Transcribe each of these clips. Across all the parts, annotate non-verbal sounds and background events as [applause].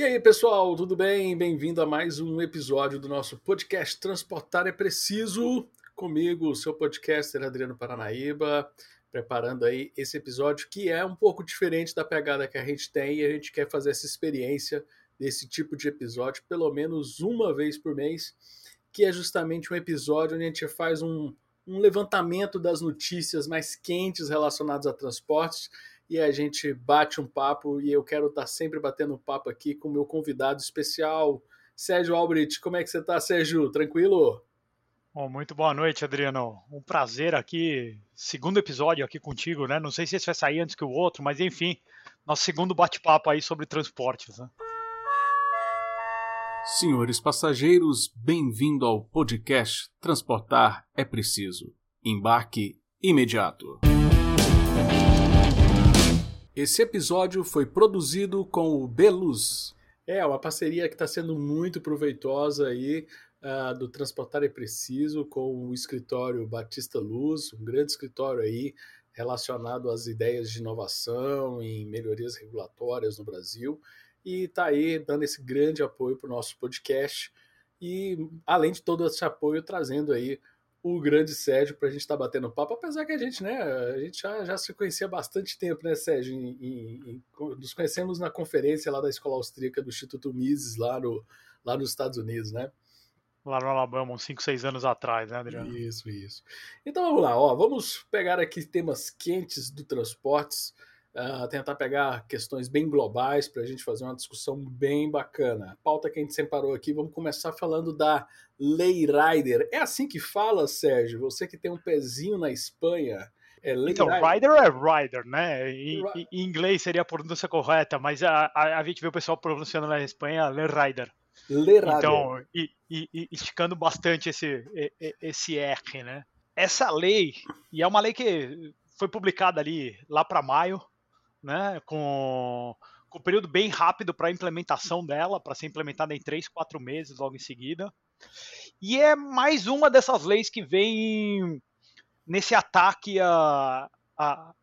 E aí, pessoal, tudo bem? Bem-vindo a mais um episódio do nosso podcast Transportar é Preciso. Comigo, seu podcaster Adriano Paranaíba, preparando aí esse episódio que é um pouco diferente da pegada que a gente tem e a gente quer fazer essa experiência desse tipo de episódio pelo menos uma vez por mês, que é justamente um episódio onde a gente faz um, um levantamento das notícias mais quentes relacionadas a transportes e a gente bate um papo e eu quero estar sempre batendo um papo aqui com o meu convidado especial, Sérgio Albrecht. Como é que você está, Sérgio? Tranquilo? Bom, muito boa noite, Adriano. Um prazer aqui, segundo episódio aqui contigo, né? Não sei se esse vai sair antes que o outro, mas enfim, nosso segundo bate-papo aí sobre transportes, né? Senhores passageiros, bem-vindo ao podcast Transportar é Preciso. Embarque imediato. Esse episódio foi produzido com o Beluz. É, uma parceria que está sendo muito proveitosa aí uh, do Transportar é Preciso com o escritório Batista Luz, um grande escritório aí relacionado às ideias de inovação e melhorias regulatórias no Brasil e está aí dando esse grande apoio para o nosso podcast e além de todo esse apoio trazendo aí o grande Sérgio para a gente estar tá batendo papo, apesar que a gente, né, a gente já, já se conhecia há bastante tempo, né, Sérgio? Em, em, em, nos conhecemos na conferência lá da Escola Austríaca do Instituto Mises, lá, no, lá nos Estados Unidos, né? Lá no Alabama, uns 5, 6 anos atrás, né, Adriano? Isso, isso. Então vamos lá, ó, vamos pegar aqui temas quentes do transportes uh, tentar pegar questões bem globais para a gente fazer uma discussão bem bacana. A pauta que a gente separou aqui, vamos começar falando da Lei Rider. É assim que fala, Sérgio? Você que tem um pezinho na Espanha. É então, rider é rider, né? Em, em, inglês seria a pronúncia correta, mas a, a, a gente vê o pessoal pronunciando na Espanha Le Rider. Le Rider. Então, e, e, e, esticando bastante esse, esse R, né? Essa lei, e é uma lei que foi publicada ali lá para maio, né, com, com um período bem rápido para a implementação dela, para ser implementada em três, quatro meses logo em seguida. E é mais uma dessas leis que vem nesse ataque à a,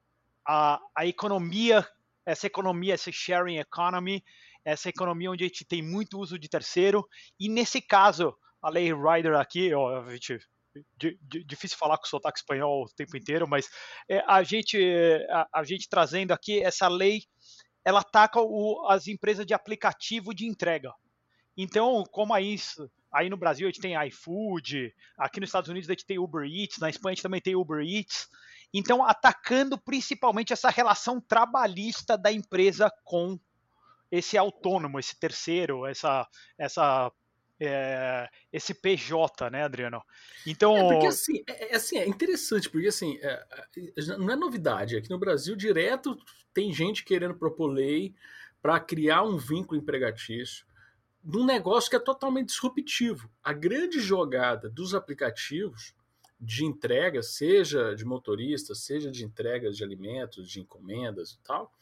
a, a, economia, essa economia, essa sharing economy, essa economia onde a gente tem muito uso de terceiro, e nesse caso, a lei Rider aqui, ó, a gente difícil falar com o sotaque espanhol o tempo inteiro, mas é, a, gente, a, a, gente trazendo aqui essa lei, ela ataca o, as empresas de aplicativo de entrega. Então, como aí, aí no Brasil a gente tem iFood, aqui nos Estados Unidos a gente tem Uber Eats, na Espanha a gente também tem Uber Eats. Então, atacando principalmente essa relação trabalhista da empresa com esse autônomo, esse terceiro, essa, essa é, esse PJ, né, Adriano? Então. É porque assim é, é, assim, é interessante, porque assim, é, é não é novidade. Aqui no Brasil, direto tem gente querendo propor lei para criar um vínculo empregatício num negócio que é totalmente disruptivo. A grande jogada dos aplicativos de entrega, seja de motoristas, seja de entregas de alimentos, de encomendas e tal,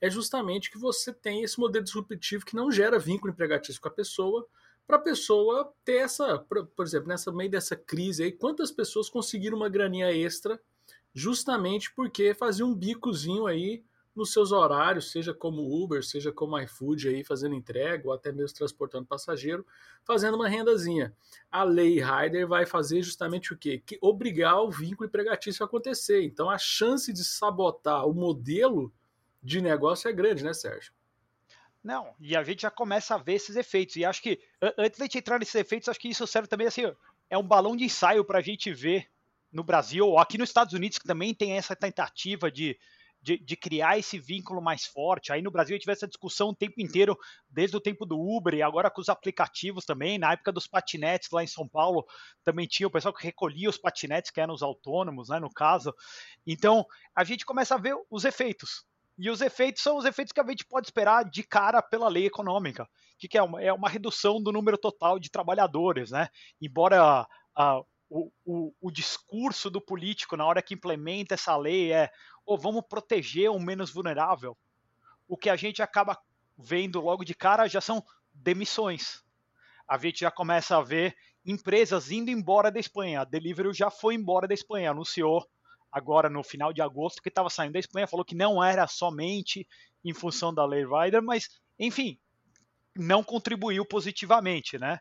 é justamente que você tem esse modelo disruptivo que não gera vínculo empregatício com a pessoa, para a pessoa ter essa, por exemplo, nessa meio dessa crise aí, quantas pessoas conseguiram uma graninha extra justamente porque faziam um bicozinho aí nos seus horários, seja como Uber, seja como iFood aí fazendo entrega ou até mesmo transportando passageiro, fazendo uma rendazinha. A lei Rider vai fazer justamente o quê? Que obrigar o vínculo empregatício a acontecer. Então a chance de sabotar o modelo de negócio é grande, né, Sérgio? Não, e a gente já começa a ver esses efeitos. E acho que, antes de a gente entrar nesses efeitos, acho que isso serve também assim, é um balão de ensaio para a gente ver no Brasil, ou aqui nos Estados Unidos, que também tem essa tentativa de, de, de, criar esse vínculo mais forte. Aí no Brasil a gente vê essa discussão o tempo inteiro, desde o tempo do Uber e agora com os aplicativos também. Na época dos patinetes lá em São Paulo, também tinha o pessoal que recolhia os patinetes, que eram os autônomos, né, no caso. Então a gente começa a ver os efeitos. E os efeitos são os efeitos que a gente pode esperar de cara pela lei econômica, que, que é, uma, é uma redução do número total de trabalhadores, né? Embora a, o, o, o, discurso do político na hora que implementa essa lei é oh, vamos proteger o menos vulnerável, o que a gente acaba vendo logo de cara já são demissões. A gente já começa a ver empresas indo embora da Espanha. A Deliveroo já foi embora da Espanha, anunciou agora no final de agosto, que estava saindo da Espanha, falou que não era somente em função da Lei Rider, mas, enfim, não contribuiu positivamente, né?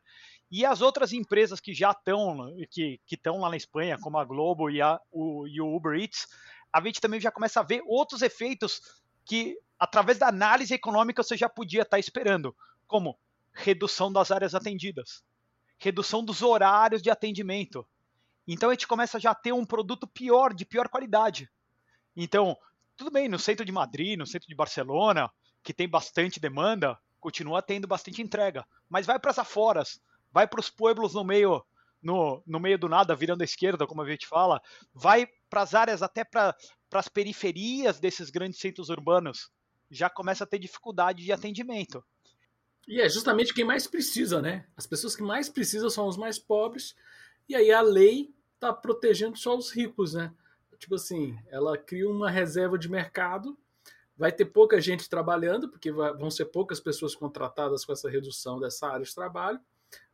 E as outras empresas que já estão que estão lá na Espanha, como a Globo e, a, o, e o Uber Eats, a gente também já começa a ver outros efeitos que, através da análise econômica, você já podia estar tá esperando, como redução das áreas atendidas, redução dos horários de atendimento. Então a gente começa já a ter um produto pior, de pior qualidade. Então, tudo bem, no centro de Madrid, no centro de Barcelona, que tem bastante demanda, continua tendo bastante entrega. Mas vai para as aforas, vai para os pueblos no meio no, no meio do nada, virando à esquerda, como a gente fala, vai para as áreas até para as periferias desses grandes centros urbanos, já começa a ter dificuldade de atendimento. E é justamente quem mais precisa, né? As pessoas que mais precisam são os mais pobres, e aí a lei está protegendo só os ricos, né? Tipo assim, ela cria uma reserva de mercado, vai ter pouca gente trabalhando, porque vão ser poucas pessoas contratadas com essa redução dessa área de trabalho,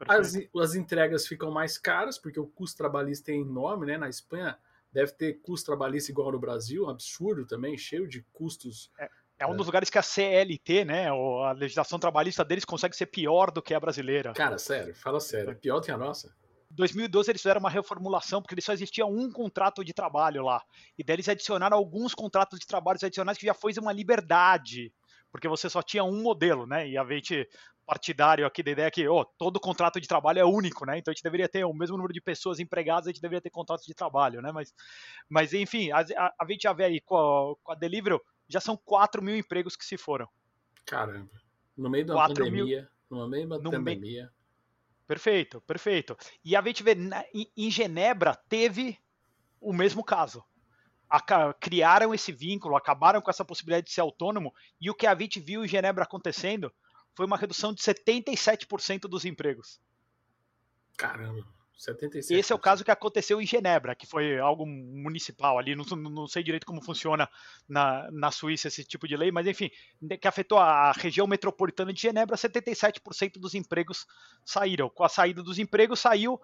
as, as entregas ficam mais caras, porque o custo trabalhista é enorme, né? Na Espanha deve ter custo trabalhista igual no Brasil, um absurdo também, cheio de custos. É, é um dos lugares que a CLT, né, a legislação trabalhista deles consegue ser pior do que a brasileira. Cara, sério, fala sério, é pior do que a nossa. Em 2012 eles fizeram uma reformulação porque só existia um contrato de trabalho lá. E daí eles adicionaram alguns contratos de trabalho adicionais que já foi uma liberdade porque você só tinha um modelo, né? E a gente partidário aqui da ideia que oh, todo contrato de trabalho é único, né? Então a gente deveria ter o mesmo número de pessoas empregadas, a gente deveria ter contratos de trabalho, né? Mas, mas enfim, a, a, gente já vê aí com a, com a Deliveroo, já são 4 mil empregos que se foram. Caramba. No meio da pandemia, mil, no meio da pandemia. Perfeito, perfeito. E a gente vê, em Genebra teve o mesmo caso. criaram esse vínculo, acabaram com essa possibilidade de ser autônomo, e o que a gente viu em Genebra acontecendo foi uma redução de 77% dos empregos. Caramba, 77%. Esse é o caso que aconteceu em Genebra, que foi algo municipal ali, não, não sei direito como funciona na, na Suíça esse tipo de lei, mas enfim, que afetou a região metropolitana de Genebra, 77% dos empregos saíram. Com a saída dos empregos saiu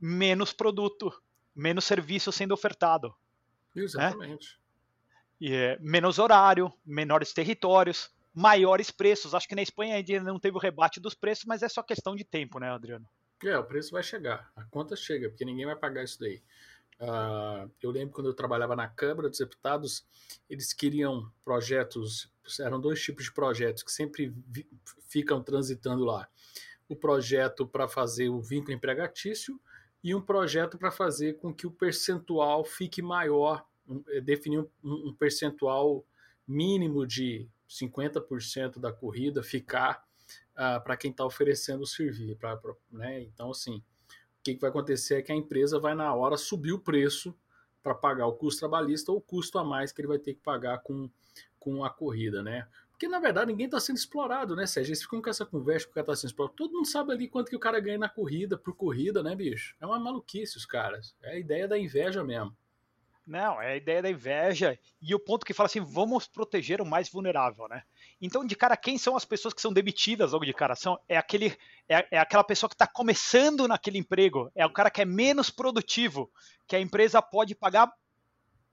menos produto, menos serviço sendo ofertado. Né? Exatamente. Né? E, é, menos horário, menores territórios, maiores preços. Acho que na Espanha ainda não teve o rebate dos preços, mas é só questão de tempo, né, Adriano? É, o preço vai chegar, a conta chega, porque ninguém vai pagar isso daí. Uh, eu lembro quando eu trabalhava na Câmara dos Deputados, eles queriam projetos, eram dois tipos de projetos que sempre vi, ficam transitando lá. O projeto para fazer o vínculo empregatício e um projeto para fazer com que o percentual fique maior, um, eh, definir um, um percentual mínimo de 50% da corrida ficar para quem está oferecendo o serviço. Pra, pra, né? Então, assim, o que, que vai acontecer é que a empresa vai, na hora, subir o preço para pagar o custo trabalhista ou o custo a mais que ele vai ter que pagar com, com a corrida, né? Porque, na verdade, ninguém está sendo explorado, né, Sérgio? Eles ficam com essa conversa que o cara está sendo explorado. Todo mundo sabe ali quanto que o cara ganha na corrida, por corrida, né, bicho? É uma maluquice os caras. É a ideia da inveja mesmo. Não, é a ideia da inveja e o ponto que fala assim, vamos proteger o mais vulnerável, né? Então, de cara, quem são as pessoas que são demitidas logo de cara? São, é, aquele, é, é aquela pessoa que está começando naquele emprego, é o cara que é menos produtivo, que a empresa pode pagar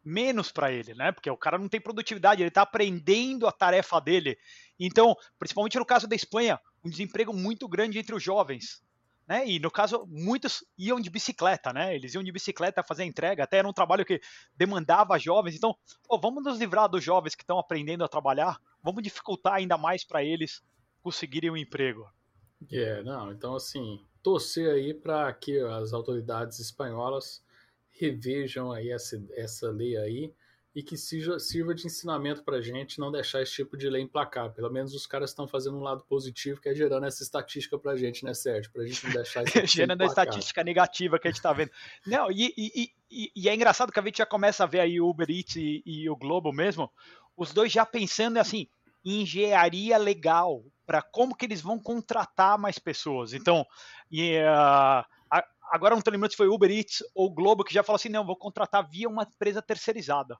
menos para ele, né? Porque o cara não tem produtividade, ele está aprendendo a tarefa dele. Então, principalmente no caso da Espanha, um desemprego muito grande entre os jovens né? E no caso, muitos iam de bicicleta, né? Eles iam de bicicleta fazer entrega, até era um trabalho que demandava jovens. Então, vamos nos livrar dos jovens que estão aprendendo a trabalhar, vamos dificultar ainda mais para eles conseguirem um emprego. É, yeah, não, então assim, torcer aí para que as autoridades espanholas revejam aí essa, essa lei aí e que sirva, de ensinamento para a gente não deixar esse tipo de lei emplacar. Pelo menos os caras estão fazendo um lado positivo, que é gerando essa estatística para a gente, né, Sérgio? Para a gente não deixar isso [laughs] Gerando a estatística negativa que a gente está vendo. Não, e, e, e, e, é engraçado que a gente já começa a ver aí o Uber Eats e, e o Globo mesmo, os dois já pensando assim, em engenharia legal, para como que eles vão contratar mais pessoas. Então, e, uh, agora não estou lembrando se foi Uber Eats ou Globo que já falou assim, não, vou contratar via uma empresa terceirizada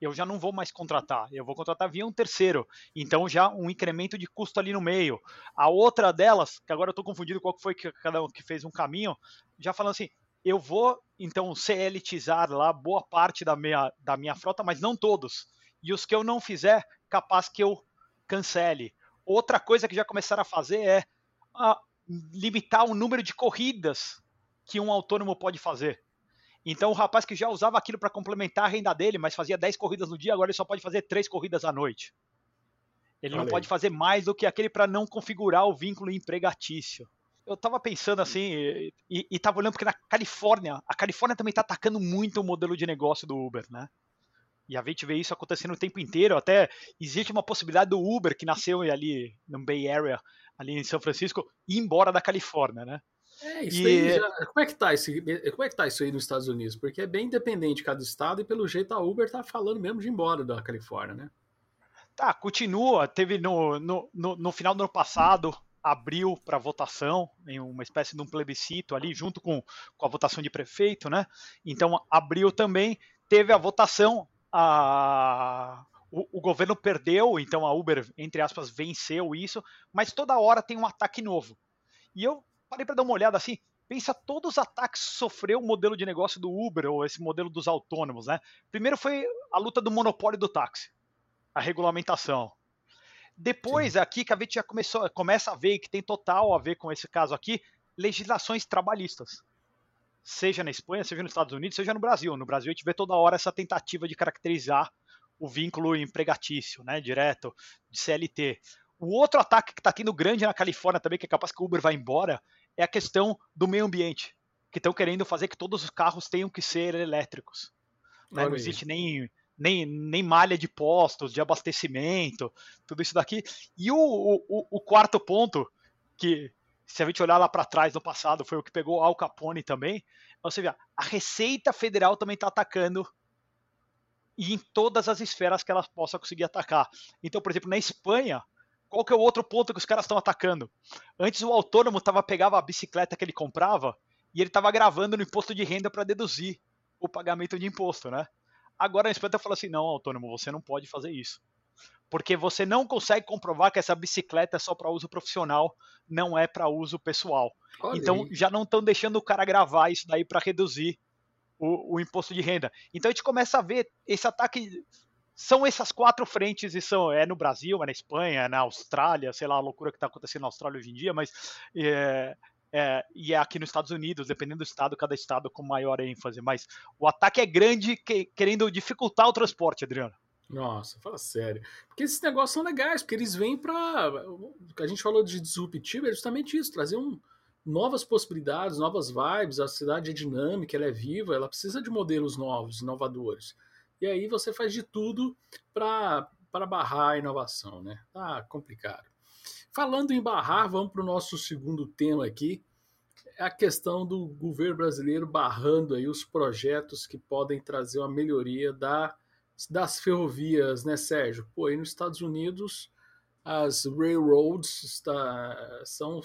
eu já não vou mais contratar, eu vou contratar via um terceiro. Então já um incremento de custo ali no meio. A outra delas, que agora eu estou confundido qual foi que cada um que fez um caminho, já falando assim, eu vou então CLTizar lá boa parte da minha, da minha frota, mas não todos. E os que eu não fizer, capaz que eu cancele. Outra coisa que já começaram a fazer é a, limitar o número de corridas que um autônomo pode fazer. Então o rapaz que já usava aquilo para complementar a renda dele, mas fazia 10 corridas no dia, agora ele só pode fazer 3 corridas à noite. Ele não pode fazer mais do que aquele para não configurar o vínculo empregatício. Eu estava pensando assim, e, estava olhando porque na Califórnia, a Califórnia também está atacando muito o modelo de negócio do Uber, né? E a gente vê isso acontecendo o tempo inteiro. Até existe uma possibilidade do Uber, que nasceu ali no Bay Area, ali em São Francisco, ir embora da Califórnia, né? É, isso e... aí já, como, é que tá esse, como é que tá isso aí nos Estados Unidos? Porque é bem independente de cada estado e pelo jeito a Uber tá falando mesmo de ir embora da Califórnia, né? Tá, continua. Teve no, no, no, no final do ano passado, abriu para votação, em uma espécie de um plebiscito ali, junto com, com a votação de prefeito, né? Então abriu também, teve a votação, a, o, governo perdeu, então a Uber, entre aspas, venceu isso, mas toda hora tem um ataque novo. E eu parei para dar uma olhada assim, pensa todos os ataques que sofreu o modelo de negócio do Uber, ou esse modelo dos autônomos, né? Primeiro foi a luta do monopólio do táxi, a regulamentação. Depois, Sim. aqui que a gente já começou, começa a ver que tem total a ver com esse caso aqui, legislações trabalhistas. Seja na Espanha, seja nos Estados Unidos, seja no Brasil. No Brasil a gente vê toda hora essa tentativa de caracterizar o vínculo empregatício, né, direto, de CLT. O outro ataque que está tendo grande na Califórnia também, que é capaz que o Uber vá embora, é a questão do meio ambiente, que estão querendo fazer que todos os carros tenham que ser elétricos. Né? Não existe nem, nem, nem malha de postos, de abastecimento, tudo isso daqui. E o, o, o quarto ponto, que se a gente olhar lá para trás no passado, foi o que pegou Al Capone também, você vê, a Receita Federal também está atacando e em todas as esferas que ela possa conseguir atacar. Então, por exemplo, na Espanha, qual que é o outro ponto que os caras estão atacando? Antes o autônomo tava, pegava a bicicleta que ele comprava e ele estava gravando no imposto de renda para deduzir o pagamento de imposto, né? Agora a Espanha fala assim, não, autônomo, você não pode fazer isso. Porque você não consegue comprovar que essa bicicleta é só para uso profissional, não é para uso pessoal. Olha então aí. já não estão deixando o cara gravar isso daí para reduzir o, o, imposto de renda. Então a gente começa a ver esse ataque são essas quatro frentes e são é no Brasil, é na Espanha, é na Austrália, sei lá a loucura que está acontecendo na Austrália hoje em dia, mas é, é, e é aqui nos Estados Unidos, dependendo do estado, cada estado com maior ênfase. Mas o ataque é grande, que, querendo dificultar o transporte, Adriano. Nossa, fala sério. Porque esses negócios são legais, porque eles vêm para. A gente falou de disruptivo, é justamente isso, trazer um, novas possibilidades, novas vibes. A cidade é dinâmica, ela é viva, ela precisa de modelos novos, inovadores. E aí você faz de tudo para barrar a inovação, né? Tá complicado. Falando em barrar, vamos para o nosso segundo tema aqui. É a questão do governo brasileiro barrando aí os projetos que podem trazer uma melhoria da, das ferrovias, né, Sérgio? Pô, aí nos Estados Unidos as railroads está, são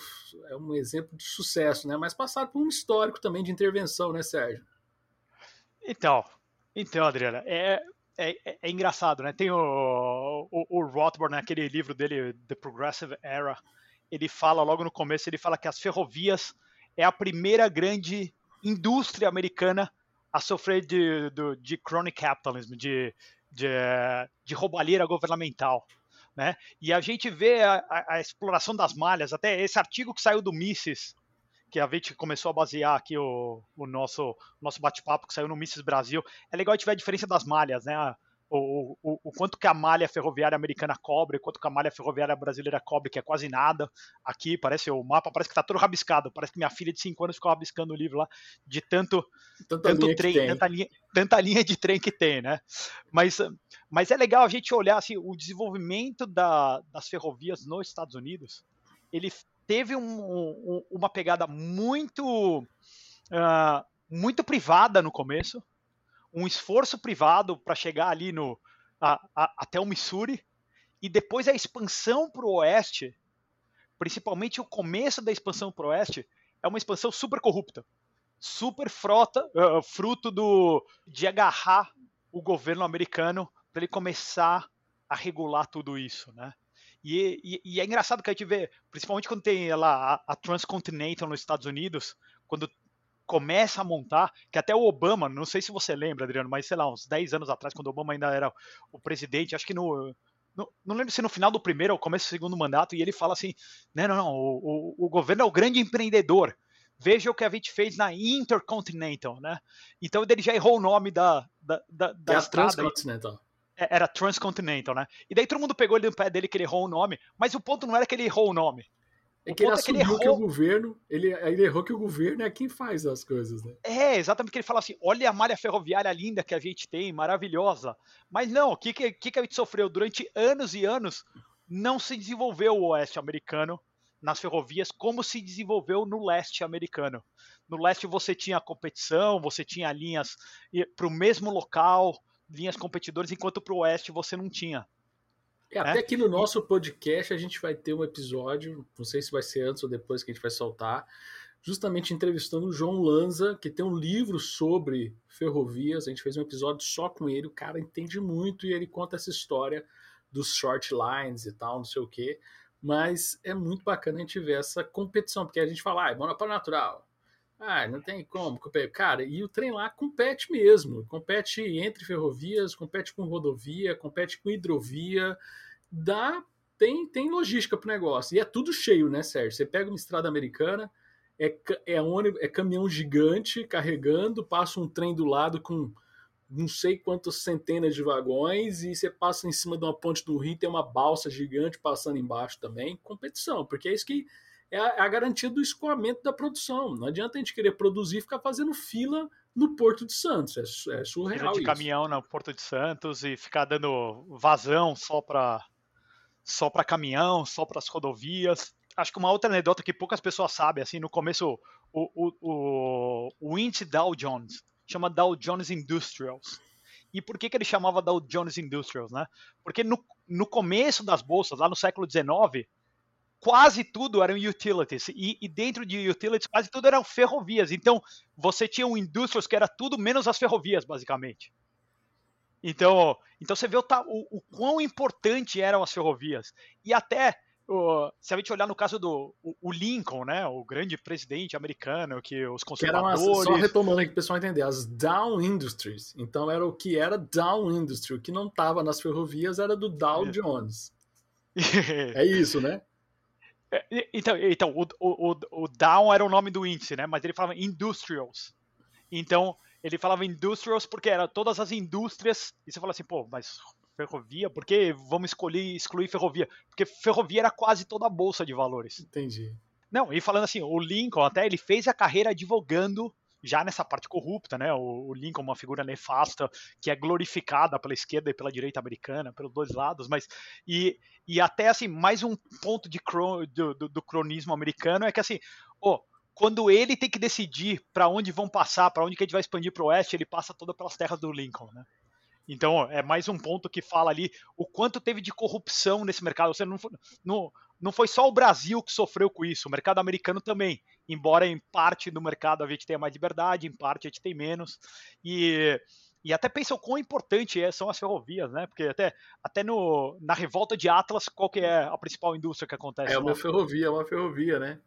é um exemplo de sucesso, né? Mas passaram por um histórico também de intervenção, né, Sérgio? Então, então, Adriana, é, é, é, engraçado, né? Tem o, o, o Rothbard, naquele livro dele, The Progressive Era, ele fala logo no começo, ele fala que as ferrovias é a primeira grande indústria americana a sofrer de, de, de crony capitalism, de, de, de roubalheira governamental. Né? E a gente vê a, a, a, exploração das malhas, até esse artigo que saiu do Mises, que a gente começou a basear aqui o, o nosso, nosso bate-papo que saiu no Misses Brasil. É legal a gente ver a diferença das malhas, né? O, o, o, quanto que a malha ferroviária americana cobre, quanto que a malha ferroviária brasileira cobre, que é quase nada. Aqui parece o mapa, parece que está todo rabiscado. Parece que minha filha de 5 anos ficou rabiscando o livro lá de tanto, tanto trem, tanta linha, tanta linha de trem que tem, né? Mas, mas é legal a gente olhar assim, o desenvolvimento da, das ferrovias nos Estados Unidos. Ele teve um, um, uma pegada muito, uh, muito privada no começo, um esforço privado para chegar ali no, a, a, até o Missouri, e depois a expansão para o oeste, principalmente o começo da expansão para o oeste, é uma expansão super corrupta, super frota, uh, fruto do, de agarrar o governo americano para ele começar a regular tudo isso, né? E, e, e, é engraçado que a gente vê, principalmente quando tem lá a, a Transcontinental nos Estados Unidos, quando começa a montar, que até o Obama, não sei se você lembra, Adriano, mas sei lá, uns 10 anos atrás, quando o Obama ainda era o presidente, acho que no, não, não, lembro se no final do primeiro ou começo do segundo mandato, e ele fala assim: não, não, não, o, o, o governo é o grande empreendedor. Veja o que a gente fez na Intercontinental, né? Então ele já errou o nome da, da, da, da é estrada. Transcontinental. É, era Transcontinental, né? E daí todo mundo pegou ele no pé dele que ele errou o nome, mas o ponto não era que ele errou o nome. É que ele assumiu é que, ele que, o governo, ele, ele errou que o governo é quem faz as coisas, né? É, exatamente que ele fala assim, olha a malha ferroviária linda que a gente tem, maravilhosa. Mas não, o que, que, que a gente sofreu? Durante anos e anos, não se desenvolveu o oeste americano nas ferrovias como se desenvolveu no leste americano. No leste você tinha competição, você tinha linhas para o mesmo local, linhas competidores, enquanto para o oeste você não tinha. É, até aqui no nosso podcast a gente vai ter um episódio, não sei se vai ser antes ou depois que a gente vai soltar, justamente entrevistando o João Lanza, que tem um livro sobre ferrovias. A gente fez um episódio só com ele, o cara entende muito e ele conta essa história dos short lines e tal, não sei o quê. Mas é muito bacana a gente ver essa competição, porque a gente fala, ah, é monopólio natural. Ah, não tem como. Cara, e o trem lá compete mesmo. Compete entre ferrovias, compete com rodovia, compete com hidrovia. Dá, tem, tem logística pro negócio. E é tudo cheio, né, Sérgio? Você pega uma estrada americana, é, é, ônibus, é caminhão gigante carregando, passa um trem do lado com não sei quantas centenas de vagões e você passa em cima de uma ponte do rio, tem uma balsa gigante passando embaixo também. Competição, porque é isso que é a, é a, garantia do escoamento da produção. Não adianta a gente querer produzir e ficar fazendo fila no Porto de Santos. É, é surreal. de isso. caminhão no Porto de Santos e ficar dando vazão só para só para caminhão, só para as rodovias. Acho que uma outra anedota que poucas pessoas sabem, assim, no começo, o, o, o, o índice Dow Jones chama Dow Jones Industrials. E por que, que ele chamava Dow Jones Industrials, né? Porque no, no começo das bolsas, lá no século XIX, quase tudo eram utilities. E, e, dentro de utilities, quase tudo eram ferrovias. Então, você tinha um industrials que era tudo menos as ferrovias, basicamente. Então, então você vê o, o, o quão importante eram as ferrovias. E até o, se a gente olhar no caso do o, o, Lincoln, né, o grande presidente americano, que os conservadores... Que só retomando aqui para o pessoal entender, as Dow Industries. Então era o que era Dow Industry, o que não estava nas ferrovias era do Dow Jones. [laughs] é isso, né? É, então, então o, o, o Dow era o nome do índice, né? Mas ele falava Industrials. Então, ele falava Industrials porque era todas as indústrias. E você fala assim, pô, mas ferrovia, por que vamos escolher excluir ferrovia? Porque ferrovia era quase toda a bolsa de valores. Entendi. Não, e falando assim, o Lincoln até ele fez a carreira advogando já nessa parte corrupta, né? O, o Lincoln uma figura nefasta que é glorificada pela esquerda e pela direita americana, pelos dois lados, mas e, e até assim mais um ponto de cron, do, do, do, cronismo americano é que assim, oh, quando ele tem que decidir para onde vão passar, para onde que a gente vai expandir para o oeste, ele passa toda pelas terras do Lincoln, né? Então, é mais um ponto que fala ali o quanto teve de corrupção nesse mercado. Você não, não, não foi só o Brasil que sofreu com isso, o mercado americano também. Embora em parte do mercado a gente tenha mais liberdade, em parte a gente tem menos. E, e até pensa o quão importante é, são as ferrovias, né? Porque até, até no, na revolta de Atlas, qual que é a principal indústria que acontece? É uma lá? ferrovia, é uma ferrovia, né?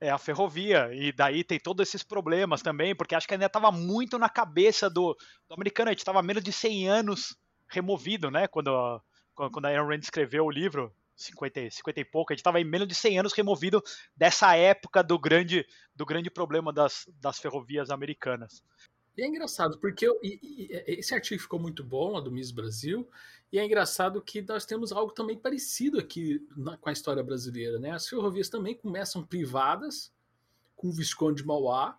é a ferrovia. E daí tem todos esses problemas também, porque acho que ainda estava muito na cabeça do, do americano. A gente estava menos de 100 anos removido, né? Quando, quando a Ayn Rand escreveu o livro, 50, 50 e pouco, a gente estava em menos de 100 anos removido dessa época do grande, do grande problema das, das ferrovias americanas. E é engraçado, porque eu, e, e, esse artigo ficou muito bom, a do Miss Brasil, e é engraçado que nós temos algo também parecido aqui na, com a história brasileira. Né? As ferrovias também começam privadas, com o Visconde de Mauá,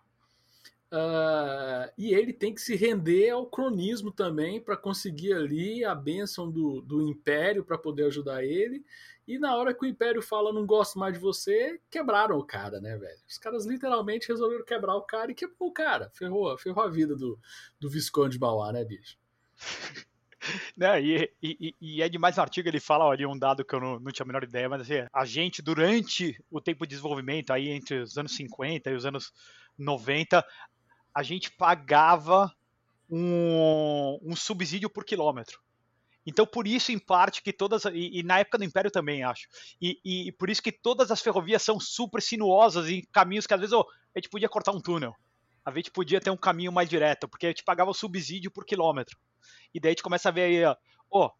Uh, e ele tem que se render ao cronismo também para conseguir ali a bênção do, do império para poder ajudar ele. E na hora que o império fala não gosto mais de você, quebraram o cara, né, velho? Os caras literalmente resolveram quebrar o cara e quebrou o cara. Ferrou, ferrou a vida do, do Visconde de Mauá, né, bicho? [laughs] né, e, e, e, é demais no artigo, ele fala ali um dado que eu não, não tinha a menor ideia, mas assim, a gente, durante o tempo de desenvolvimento, aí entre os anos 50 e os anos 90, a gente pagava um, um subsídio por quilômetro. Então, por isso, em parte, que todas. E, e na época do Império também, acho. E, e, e, por isso que todas as ferrovias são super sinuosas em caminhos que às vezes oh, a gente podia cortar um túnel. A gente podia ter um caminho mais direto, porque a gente pagava o subsídio por quilômetro. E daí a gente começa a ver aí, ó, oh,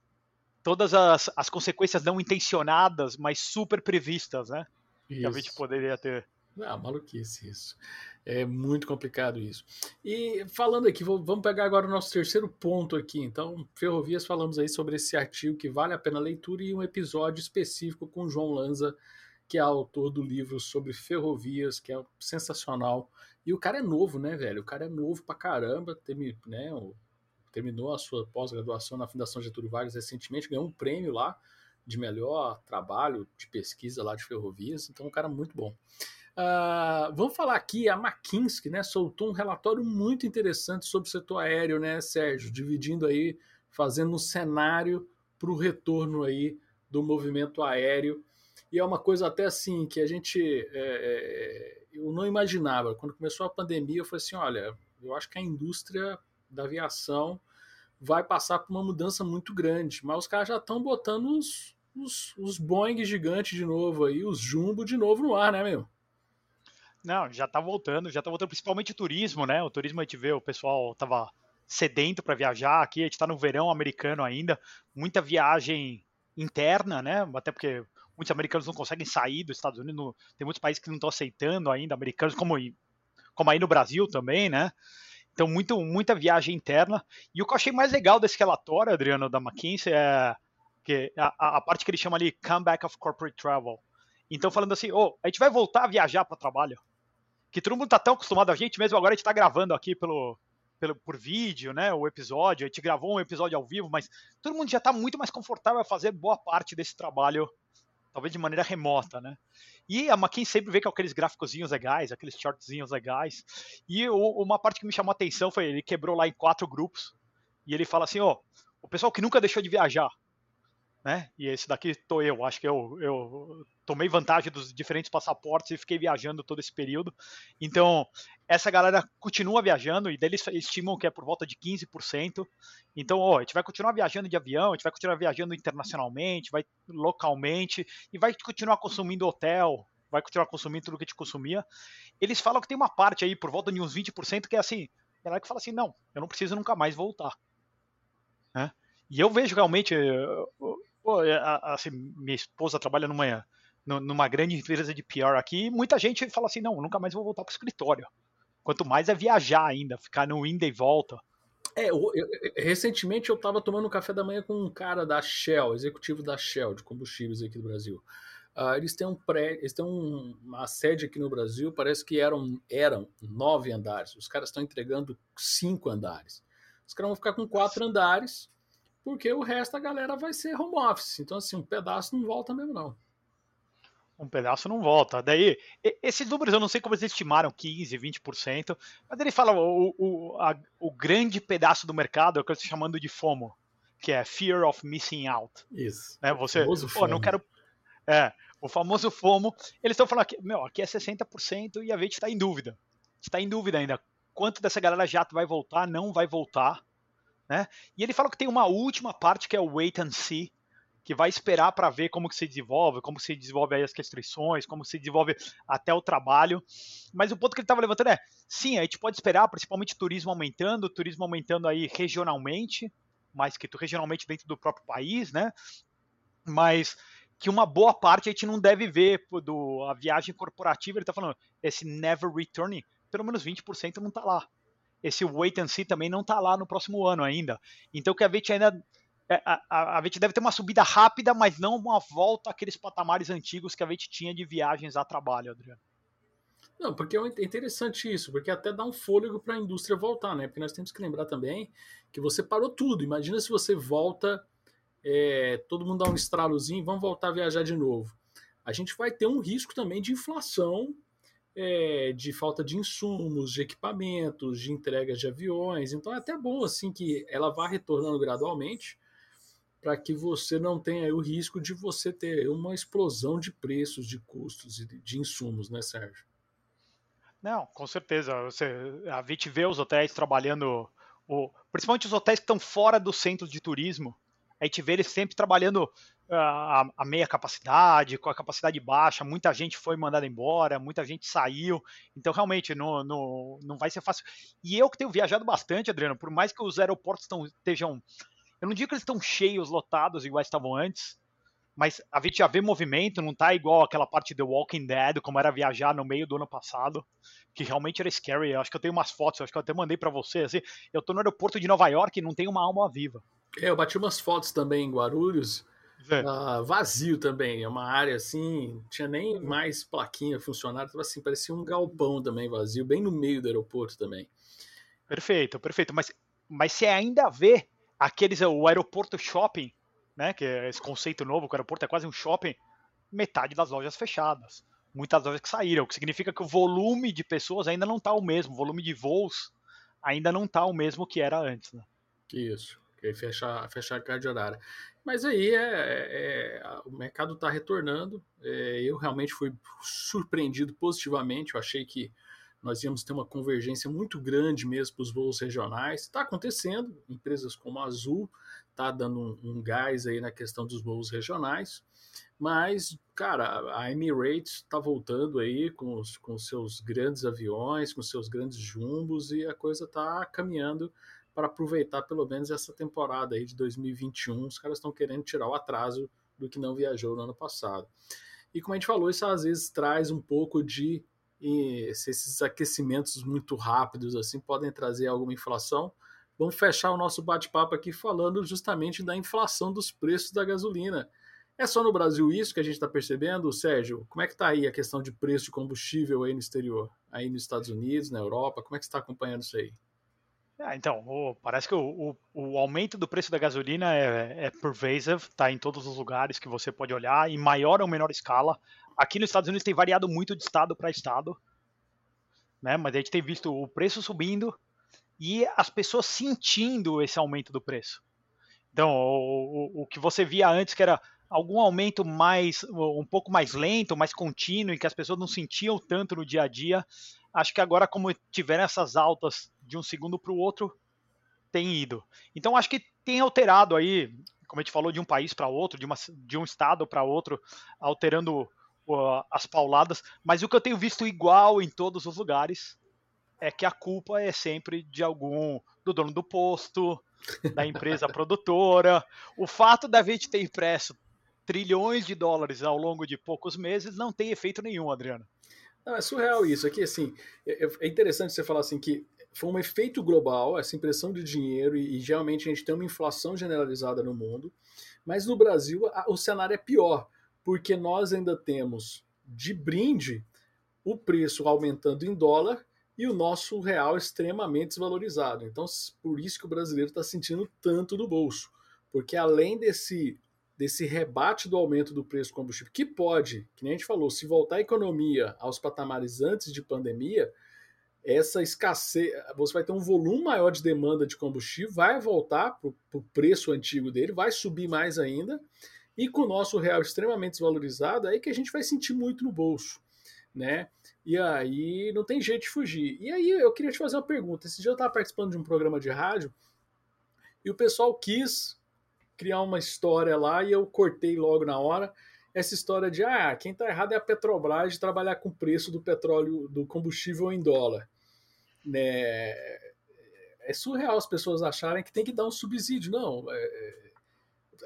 todas as, as consequências não intencionadas, mas super previstas, né? Isso. Que a gente poderia ter. Ah, maluquice isso. É muito complicado isso. E falando aqui, vamos pegar agora o nosso terceiro ponto aqui. Então, Ferrovias, falamos aí sobre esse artigo que vale a pena a leitura e um episódio específico com João Lanza, que é autor do livro sobre ferrovias, que é sensacional. E o cara é novo, né, velho? O cara é novo pra caramba, né, terminou a sua pós-graduação na Fundação Getúlio Vargas recentemente, ganhou um prêmio lá de melhor trabalho de pesquisa lá de ferrovias, então um cara muito bom. Uh, vamos falar aqui, a McKinsey né, soltou um relatório muito interessante sobre o setor aéreo, né, Sérgio? Dividindo aí, fazendo um cenário para o retorno aí do movimento aéreo. E é uma coisa até assim que a gente é, é, eu não imaginava. Quando começou a pandemia, eu falei assim: olha, eu acho que a indústria da aviação vai passar por uma mudança muito grande. Mas os caras já estão botando os, os, os Boeing gigantes de novo aí, os Jumbo de novo no ar, né, meu? Não, já tá voltando, já tá voltando, principalmente o turismo, né? O turismo a gente vê, o pessoal tava sedento para viajar aqui, a gente tá no verão americano ainda, muita viagem interna, né? Até porque muitos americanos não conseguem sair dos Estados Unidos, tem muitos países que não estão aceitando ainda americanos, como, como aí no Brasil também, né? Então, muito, muita viagem interna. E o que eu achei mais legal desse relatório, Adriano, da McKinsey, é que a, a parte que ele chama ali Comeback of Corporate Travel. Então, falando assim, oh, a gente vai voltar a viajar para trabalho. Que todo mundo está tão acostumado, a gente mesmo agora a gente está gravando aqui pelo, pelo, por vídeo, né, o episódio, a gente gravou um episódio ao vivo, mas todo mundo já está muito mais confortável a fazer boa parte desse trabalho, talvez de maneira remota, né? E a McKinsey sempre vê com aqueles gráficozinhos legais, aqueles shortzinhos legais. E o, uma parte que me chamou a atenção foi ele quebrou lá em quatro grupos. E ele fala assim: ó, oh, o pessoal que nunca deixou de viajar, né? E esse daqui tô eu. Acho que eu, eu tomei vantagem dos diferentes passaportes e fiquei viajando todo esse período. Então, essa galera continua viajando e deles estimam que é por volta de 15%. Então, ó, a gente vai continuar viajando de avião, a gente vai continuar viajando internacionalmente, vai localmente e vai continuar consumindo hotel, vai continuar consumindo tudo que a gente consumia. Eles falam que tem uma parte aí por volta de uns 20% que é assim, galera que fala assim, não, eu não preciso nunca mais voltar. Né? E eu vejo realmente é, assim, minha esposa trabalha numa, numa grande empresa de PR aqui, muita gente fala assim, não, nunca mais vou voltar para o escritório. Quanto mais é viajar ainda, ficar no índia e volta. É, eu, eu, recentemente eu estava tomando café da manhã com um cara da Shell, executivo da Shell, de combustíveis aqui do Brasil. Uh, eles têm, um pré, eles têm um, uma sede aqui no Brasil, parece que eram, eram nove andares. Os caras estão entregando cinco andares. Os caras vão ficar com quatro andares porque o resto da galera vai ser home office. Então, assim, um pedaço não volta mesmo, não. Um pedaço não volta. Daí, esses números eu não sei como eles estimaram, 15%, 20%, mas ele fala o, o, a, o grande pedaço do mercado é o que eu estou chamando de FOMO, que é Fear of Missing Out. Isso. Né? Você, pô, não quero. É, o famoso FOMO. Eles estão falando que, meu, aqui é 60% e a gente está em dúvida. Está em dúvida ainda. Quanto dessa galera já vai voltar, não vai voltar. Né? E ele fala que tem uma última parte que é o wait and see, que vai esperar para ver como que se desenvolve, como se desenvolve aí as restrições, como se desenvolve até o trabalho. Mas o ponto que ele estava levantando é, sim, a gente pode esperar, principalmente turismo aumentando, turismo aumentando aí regionalmente, mais que regionalmente dentro do próprio país, né? Mas que uma boa parte a gente não deve ver do a viagem corporativa, ele está falando, esse never returning, pelo menos 20% não está lá esse wait and see também não está lá no próximo ano ainda. Então que a gente ainda a, a, a gente deve ter uma subida rápida, mas não uma volta àqueles patamares antigos que a gente tinha de viagens a trabalho, Adriano. Não, porque é interessante isso, porque até dá um fôlego para a indústria voltar, né? Porque nós temos que lembrar também que você parou tudo. Imagina se você volta, é, todo mundo dá um estralozinho, vamos voltar a viajar de novo. A gente vai ter um risco também de inflação é, de falta de insumos, de equipamentos, de entregas de aviões. Então é até bom assim que ela vá retornando gradualmente para que você não tenha o risco de você ter uma explosão de preços, de custos e de insumos, né, Sérgio? Não, com certeza. Você, a gente vê os hotéis trabalhando, o, principalmente os hotéis que estão fora do centro de turismo, a gente vê eles sempre trabalhando a, a, meia capacidade, com a capacidade baixa, muita gente foi mandada embora, muita gente saiu, então realmente não, não, não vai ser fácil. E eu que tenho viajado bastante, Adriano, por mais que os aeroportos tão, estejam Eu não digo que eles estão cheios, lotados, igual estavam antes, mas a gente já vê movimento, não tá igual aquela parte do Walking Dead, como era viajar no meio do ano passado, que realmente era scary. Eu acho que eu tenho umas fotos, acho que eu até mandei para você, assim, eu tô no aeroporto de Nova York e não tem uma alma viva. É, eu bati umas fotos também em Guarulhos, é. uh, vazio também, é uma área assim, tinha nem mais plaquinha funcionária, tava assim, parecia um galpão também vazio, bem no meio do aeroporto também. Perfeito, perfeito, mas, mas você ainda vê aqueles, o aeroporto shopping, né, que é esse conceito novo, que o aeroporto é quase um shopping, metade das lojas fechadas. Muitas lojas que saíram, o que significa que o volume de pessoas ainda não está o mesmo, o volume de voos ainda não está o mesmo que era antes. Né? Isso, que fechar, fechar a carga horária. Mas aí é, é, o mercado está retornando. É, eu realmente fui surpreendido positivamente. Eu achei que nós íamos ter uma convergência muito grande mesmo para os voos regionais. Está acontecendo, empresas como a Azul está dando um, um, gás aí na questão dos voos regionais, mas, cara, a Emirates está voltando aí com os com seus grandes aviões, com seus grandes jumbos e a coisa está caminhando para aproveitar pelo menos essa temporada aí de 2021. Os caras estão querendo tirar o atraso do que não viajou no ano passado. E como a gente falou, isso às vezes traz um pouco de e se esses aquecimentos muito rápidos assim podem trazer alguma inflação. Vamos fechar o nosso bate-papo aqui falando justamente da inflação dos preços da gasolina. É só no Brasil isso que a gente está percebendo, Sérgio? Como é que está aí a questão de preço de combustível aí no exterior, aí nos Estados Unidos, na Europa? Como é que está acompanhando isso aí? Ah, então, o, parece que o, o, o, aumento do preço da gasolina é, é pervasive, está em todos os lugares que você pode olhar, em maior ou menor escala. Aqui nos Estados Unidos tem variado muito de estado para estado, né? mas a gente tem visto o preço subindo e as pessoas sentindo esse aumento do preço. Então, o, o, que você via antes, que era algum aumento mais um pouco mais lento, mais contínuo, e que as pessoas não sentiam tanto no dia a dia, acho que agora, como tiveram essas altas de um segundo para o outro, tem ido. Então, acho que tem alterado aí, como a gente falou, de um país para outro, de, uma, de um estado para outro, alterando as pauladas, mas o que eu tenho visto igual em todos os lugares é que a culpa é sempre de algum do dono do posto, da empresa [laughs] produtora. O fato da gente ter impresso trilhões de dólares ao longo de poucos meses não tem efeito nenhum, Adriano. Não, é surreal isso. Aqui, assim, é, é interessante você falar assim que foi um efeito global, essa impressão de dinheiro, e, e geralmente a gente tem uma inflação generalizada no mundo, mas no Brasil a, o cenário é pior porque nós ainda temos de brinde o preço aumentando em dólar e o nosso real extremamente desvalorizado. Então, por isso que o brasileiro está sentindo tanto no bolso, porque além desse desse rebate do aumento do preço do combustível, que pode, que nem a gente falou, se voltar a economia aos patamares antes de pandemia, essa escassez, você vai ter um volume maior de demanda de combustível, vai voltar para o preço antigo dele, vai subir mais ainda, e com o nosso real extremamente desvalorizado, é aí que a gente vai sentir muito no bolso, né? E aí não tem jeito de fugir. E aí eu queria te fazer uma pergunta. Esse dia eu estava participando de um programa de rádio e o pessoal quis criar uma história lá e eu cortei logo na hora essa história de ah, quem está errado é a Petrobras de trabalhar com o preço do petróleo, do combustível em dólar. Né? É surreal as pessoas acharem que tem que dar um subsídio. Não, é,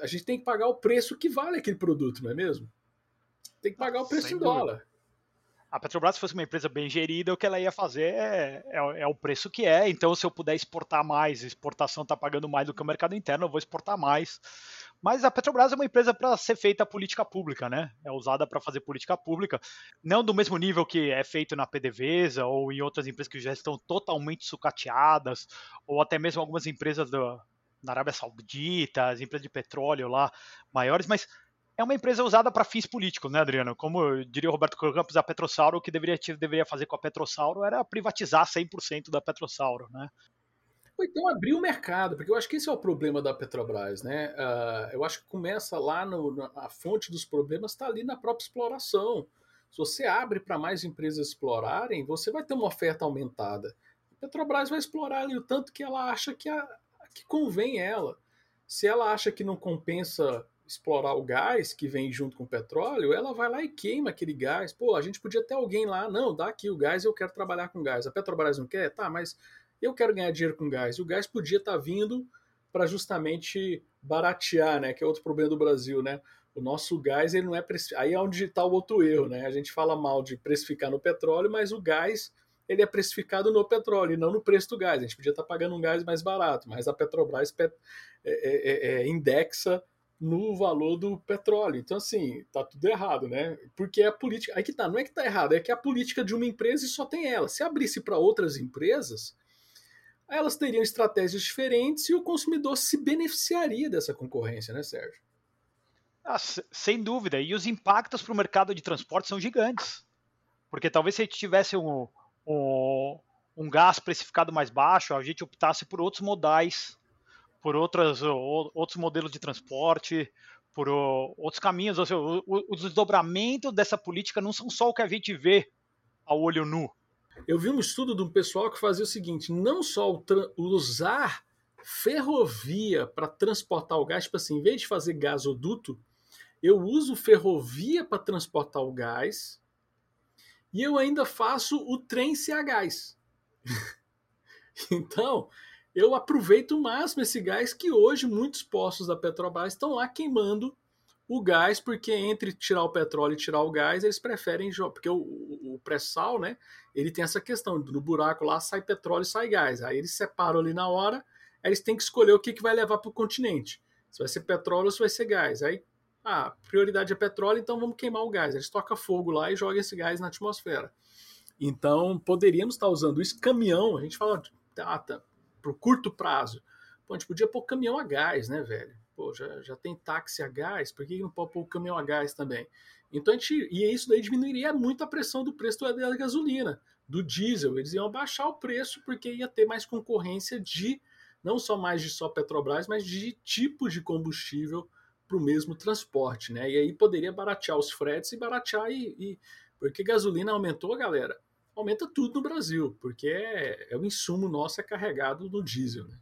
a gente tem que pagar o preço que vale aquele produto, não é mesmo? Tem que pagar o preço Sem em dólar. A Petrobras, se fosse uma empresa bem gerida, o que ela ia fazer é, é, é o preço que é. Então, se eu puder exportar mais, exportação está pagando mais do que o mercado interno, eu vou exportar mais. Mas a Petrobras é uma empresa para ser feita política pública, né? É usada para fazer política pública, não do mesmo nível que é feito na PDVSA ou em outras empresas que já estão totalmente sucateadas, ou até mesmo algumas empresas do, na Arábia Saudita, as empresas de petróleo lá maiores, mas é uma empresa usada para fins políticos, né, Adriano? Como diria o Roberto Campos, a Petrossauro, o que deveria, deveria fazer com a Petrossauro era privatizar 100% da Petrossauro, né? Ou então abrir o mercado, porque eu acho que esse é o problema da Petrobras, né? Uh, eu acho que começa lá, no, na, a fonte dos problemas está ali na própria exploração. Se você abre para mais empresas explorarem, você vai ter uma oferta aumentada. A Petrobras vai explorar ali o tanto que ela acha que a, que convém ela. Se ela acha que não compensa explorar o gás que vem junto com o petróleo, ela vai lá e queima aquele gás. Pô, a gente podia ter alguém lá, não, dá aqui o gás, eu quero trabalhar com gás. A Petrobras não quer? Tá, mas eu quero ganhar dinheiro com gás. E o gás podia estar tá vindo para justamente baratear, né? Que é outro problema do Brasil, né? O nosso gás ele não é aí é onde está o outro erro, né? A gente fala mal de precificar no petróleo, mas o gás ele é precificado no petróleo e não no preço do gás. A gente podia estar tá pagando um gás mais barato, mas a Petrobras é, é, é, é, indexa no valor do petróleo. Então, assim, tá tudo errado, né? Porque a política. Aí que tá, não é que tá errado, é que a política de uma empresa só tem ela. Se abrisse para outras empresas, elas teriam estratégias diferentes e o consumidor se beneficiaria dessa concorrência, né, Sérgio? Ah, sem dúvida. E os impactos para o mercado de transporte são gigantes. Porque talvez se a gente tivesse um, um, um gás precificado mais baixo, a gente optasse por outros modais, por outras, outros modelos de transporte, por outros caminhos. Ou seja, os desdobramentos dessa política não são só o que a gente vê ao olho nu. Eu vi um estudo de um pessoal que fazia o seguinte: não só usar ferrovia para transportar o gás, tipo assim, em vez de fazer gasoduto, eu uso ferrovia para transportar o gás e eu ainda faço o trem se a gás. [laughs] então, eu aproveito o máximo esse gás que hoje muitos postos da Petrobras estão lá queimando o gás, porque entre tirar o petróleo e tirar o gás, eles preferem porque o, o pré-sal, né, ele tem essa questão, no buraco lá sai petróleo e sai gás. Aí eles separam ali na hora, aí eles têm que escolher o que, que vai levar para o continente. Se vai ser petróleo ou se vai ser gás. Aí ah, prioridade é petróleo, então vamos queimar o gás. Eles tocam fogo lá e jogam esse gás na atmosfera. Então, poderíamos estar usando isso. Caminhão, a gente fala, ah, tá, para o curto prazo. Pô, a gente podia pôr caminhão a gás, né, velho? Pô, já, já tem táxi a gás, por que não pode pôr o caminhão a gás também? Então, a gente, e isso daí diminuiria muito a pressão do preço da gasolina, do diesel. Eles iam baixar o preço porque ia ter mais concorrência de, não só mais de só Petrobras, mas de tipo de combustível para o mesmo transporte, né? E aí poderia baratear os fretes e baratear e, e porque gasolina aumentou, galera, aumenta tudo no Brasil, porque é, é o insumo nosso é carregado no diesel, né?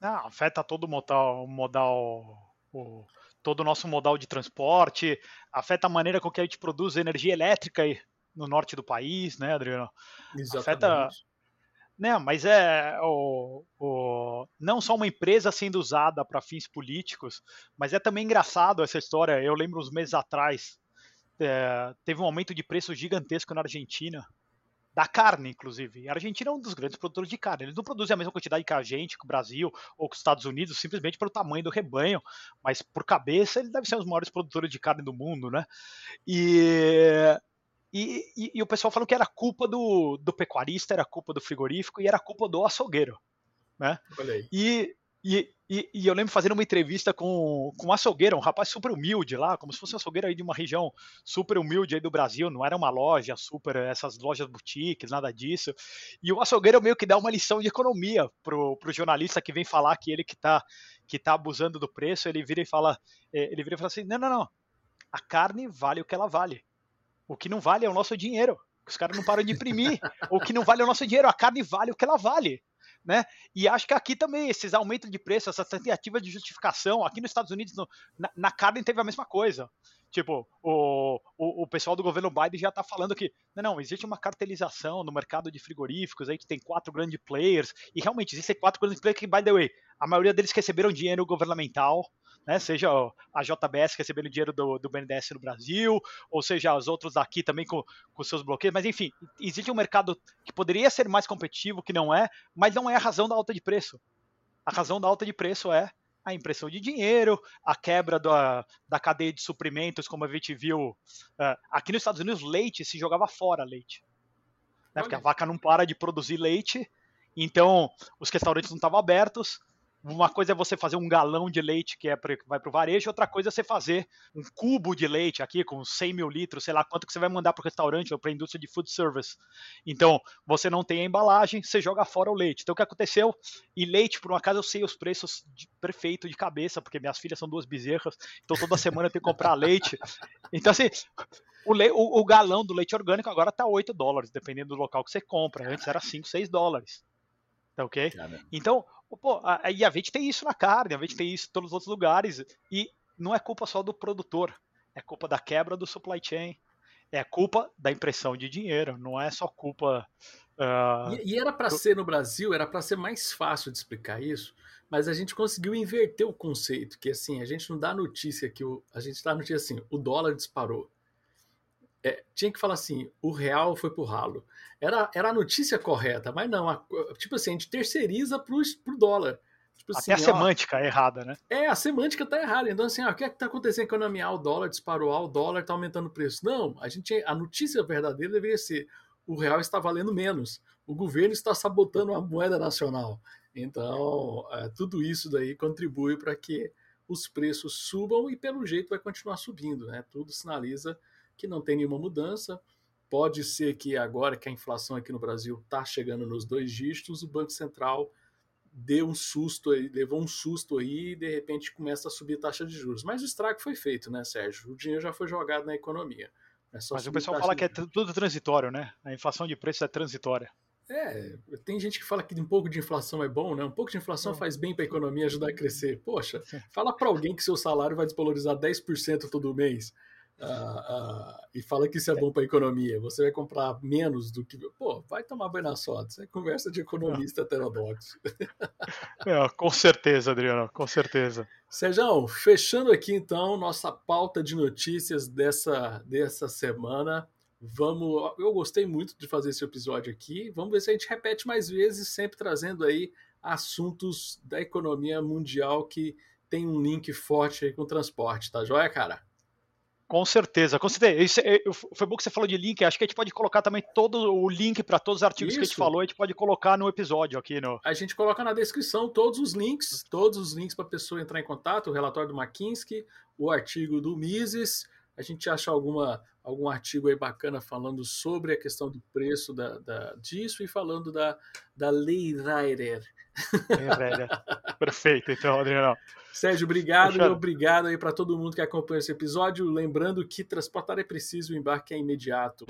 Não, afeta todo o modal, modal o, todo o nosso modal de transporte, afeta a maneira com que a gente produz energia elétrica no norte do país, né, Adriano? Exatamente. Afeta não, mas é o, o, não só uma empresa sendo usada para fins políticos, mas é também engraçado essa história. Eu lembro uns meses atrás, é, teve um aumento de preço gigantesco na Argentina, da carne, inclusive. A Argentina é um dos grandes produtores de carne. Eles não produzem a mesma quantidade que a gente, que o Brasil ou que os Estados Unidos, simplesmente pelo tamanho do rebanho, mas por cabeça eles devem ser os maiores produtores de carne do mundo, né? E e, e, e, o pessoal falou que era culpa do, do pecuarista, era culpa do frigorífico e era culpa do açougueiro. Né? E, e, e, e, eu lembro fazendo uma entrevista com, com um açougueiro, um rapaz super humilde lá, como se fosse um açougueiro aí de uma região super humilde aí do Brasil, não era uma loja super, essas lojas boutiques, nada disso. E o açougueiro meio que dá uma lição de economia pro, pro jornalista que vem falar que ele que tá, que tá abusando do preço, ele vira e fala, eh, ele vira e fala assim, não, não, não, a carne vale o que ela vale. O que não vale é o nosso dinheiro. Os caras não param de imprimir. o que não vale é o nosso dinheiro. A carne vale o que ela vale. Né? E acho que aqui também, esses aumentos de preço, essa tentativa de justificação, aqui nos Estados Unidos, no, na, na, carne teve a mesma coisa. Tipo, o, o, o pessoal do governo Biden já está falando que não, não, existe uma cartelização no mercado de frigoríficos, aí que tem quatro grandes players, e realmente existem quatro grandes players que, by the way, a maioria deles receberam dinheiro governamental, né? Seja a JBS recebendo dinheiro do, do BNDES no Brasil, ou seja os outros aqui também com, com seus bloqueios. Mas enfim, existe um mercado que poderia ser mais competitivo, que não é, mas não é a razão da alta de preço. A razão da alta de preço é a impressão de dinheiro, a quebra da, da cadeia de suprimentos, como a gente viu uh, aqui nos Estados Unidos, leite se jogava fora leite. Né? Porque a vaca não para de produzir leite, então os restaurantes não estavam abertos, uma coisa é você fazer um galão de leite que é pra, vai para o varejo, outra coisa é você fazer um cubo de leite aqui com 100 mil litros, sei lá quanto que você vai mandar para o restaurante ou para a indústria de food service. Então, você não tem a embalagem, você joga fora o leite. Então, o que aconteceu? E leite, por um acaso, eu sei os preços de, perfeito de cabeça, porque minhas filhas são duas bezerras, então toda semana eu tenho que comprar [laughs] leite. Então, assim, o, le, o, galão do leite orgânico agora está 8 dólares, dependendo do local que você compra. Antes era 5, 6 dólares. Tá ok? Então, pô, a, e a gente tem isso na carne, a gente tem isso em todos os outros lugares. E não é culpa só do produtor, é culpa da quebra do supply chain, é culpa da impressão de dinheiro, não é só culpa Uh, e, e, era para ser no Brasil, era para ser mais fácil de explicar isso, mas a gente conseguiu inverter o conceito, que assim, a gente não dá notícia que o, a gente dá notícia assim, o dólar disparou. É, tinha que falar assim, o real foi pro ralo. Era, era a notícia correta, mas não, a, tipo assim, a gente terceiriza pro, pro dólar. Tipo Até assim, a semântica ó, é errada, né? É, a semântica tá errada. Então, assim, ó, o que é que tá acontecendo com a economia? Ah, o dólar disparou, ah, o dólar tá aumentando o preço. Não, a gente, a notícia verdadeira deveria ser o real está valendo menos. O governo está sabotando a moeda nacional. Então, é, tudo isso daí contribui para que os preços subam e, pelo jeito, vai continuar subindo. Né? Tudo sinaliza que não tem nenhuma mudança. Pode ser que agora que a inflação aqui no Brasil está chegando nos dois dígitos, o Banco Central deu um susto aí, levou um susto aí e de repente começa a subir a taxa de juros. Mas o estrago foi feito, né, Sérgio? O dinheiro já foi jogado na economia. É Mas o pessoal fala que é tudo transitório, né? A inflação de preços é transitória. É, tem gente que fala que um pouco de inflação é bom, né? Um pouco de inflação faz bem para a economia ajudar a crescer. Poxa, fala para alguém que seu salário vai desvalorizar 10% todo mês uh, uh, e fala que isso é bom para a economia. Você vai comprar menos do que. Pô, vai tomar banho na soda. Isso é conversa de economista [laughs] heterodoxo. É, com certeza, Adriano, com certeza. Sérgio, fechando aqui então nossa pauta de notícias dessa, dessa semana. Vamos, eu gostei muito de fazer esse episódio aqui. Vamos ver se a gente repete mais vezes, sempre trazendo aí assuntos da economia mundial que tem um link forte aí com o transporte, tá joia, cara? Com certeza, com certeza. Isso é, foi bom que você falou de link. Acho que a gente pode colocar também todo o link para todos os artigos Isso. que a gente falou. A gente pode colocar no episódio aqui. No... A gente coloca na descrição todos os links, todos os links para a pessoa entrar em contato. O relatório do McKinsey, o artigo do Mises. A gente acha alguma, algum artigo aí bacana falando sobre a questão do preço da, da disso e falando da, da lei Ryder. Perfeito, então, Adriano. Sérgio, obrigado Fechado. e obrigado aí para todo mundo que acompanha esse episódio. Lembrando que transportar é preciso, o embarque é imediato.